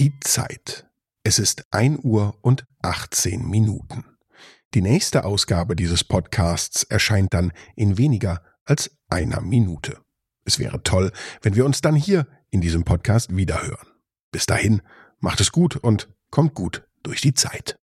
Die Zeit. Es ist ein Uhr und 18 Minuten. Die nächste Ausgabe dieses Podcasts erscheint dann in weniger als einer Minute. Es wäre toll, wenn wir uns dann hier in diesem Podcast wiederhören. Bis dahin, macht es gut und kommt gut durch die Zeit.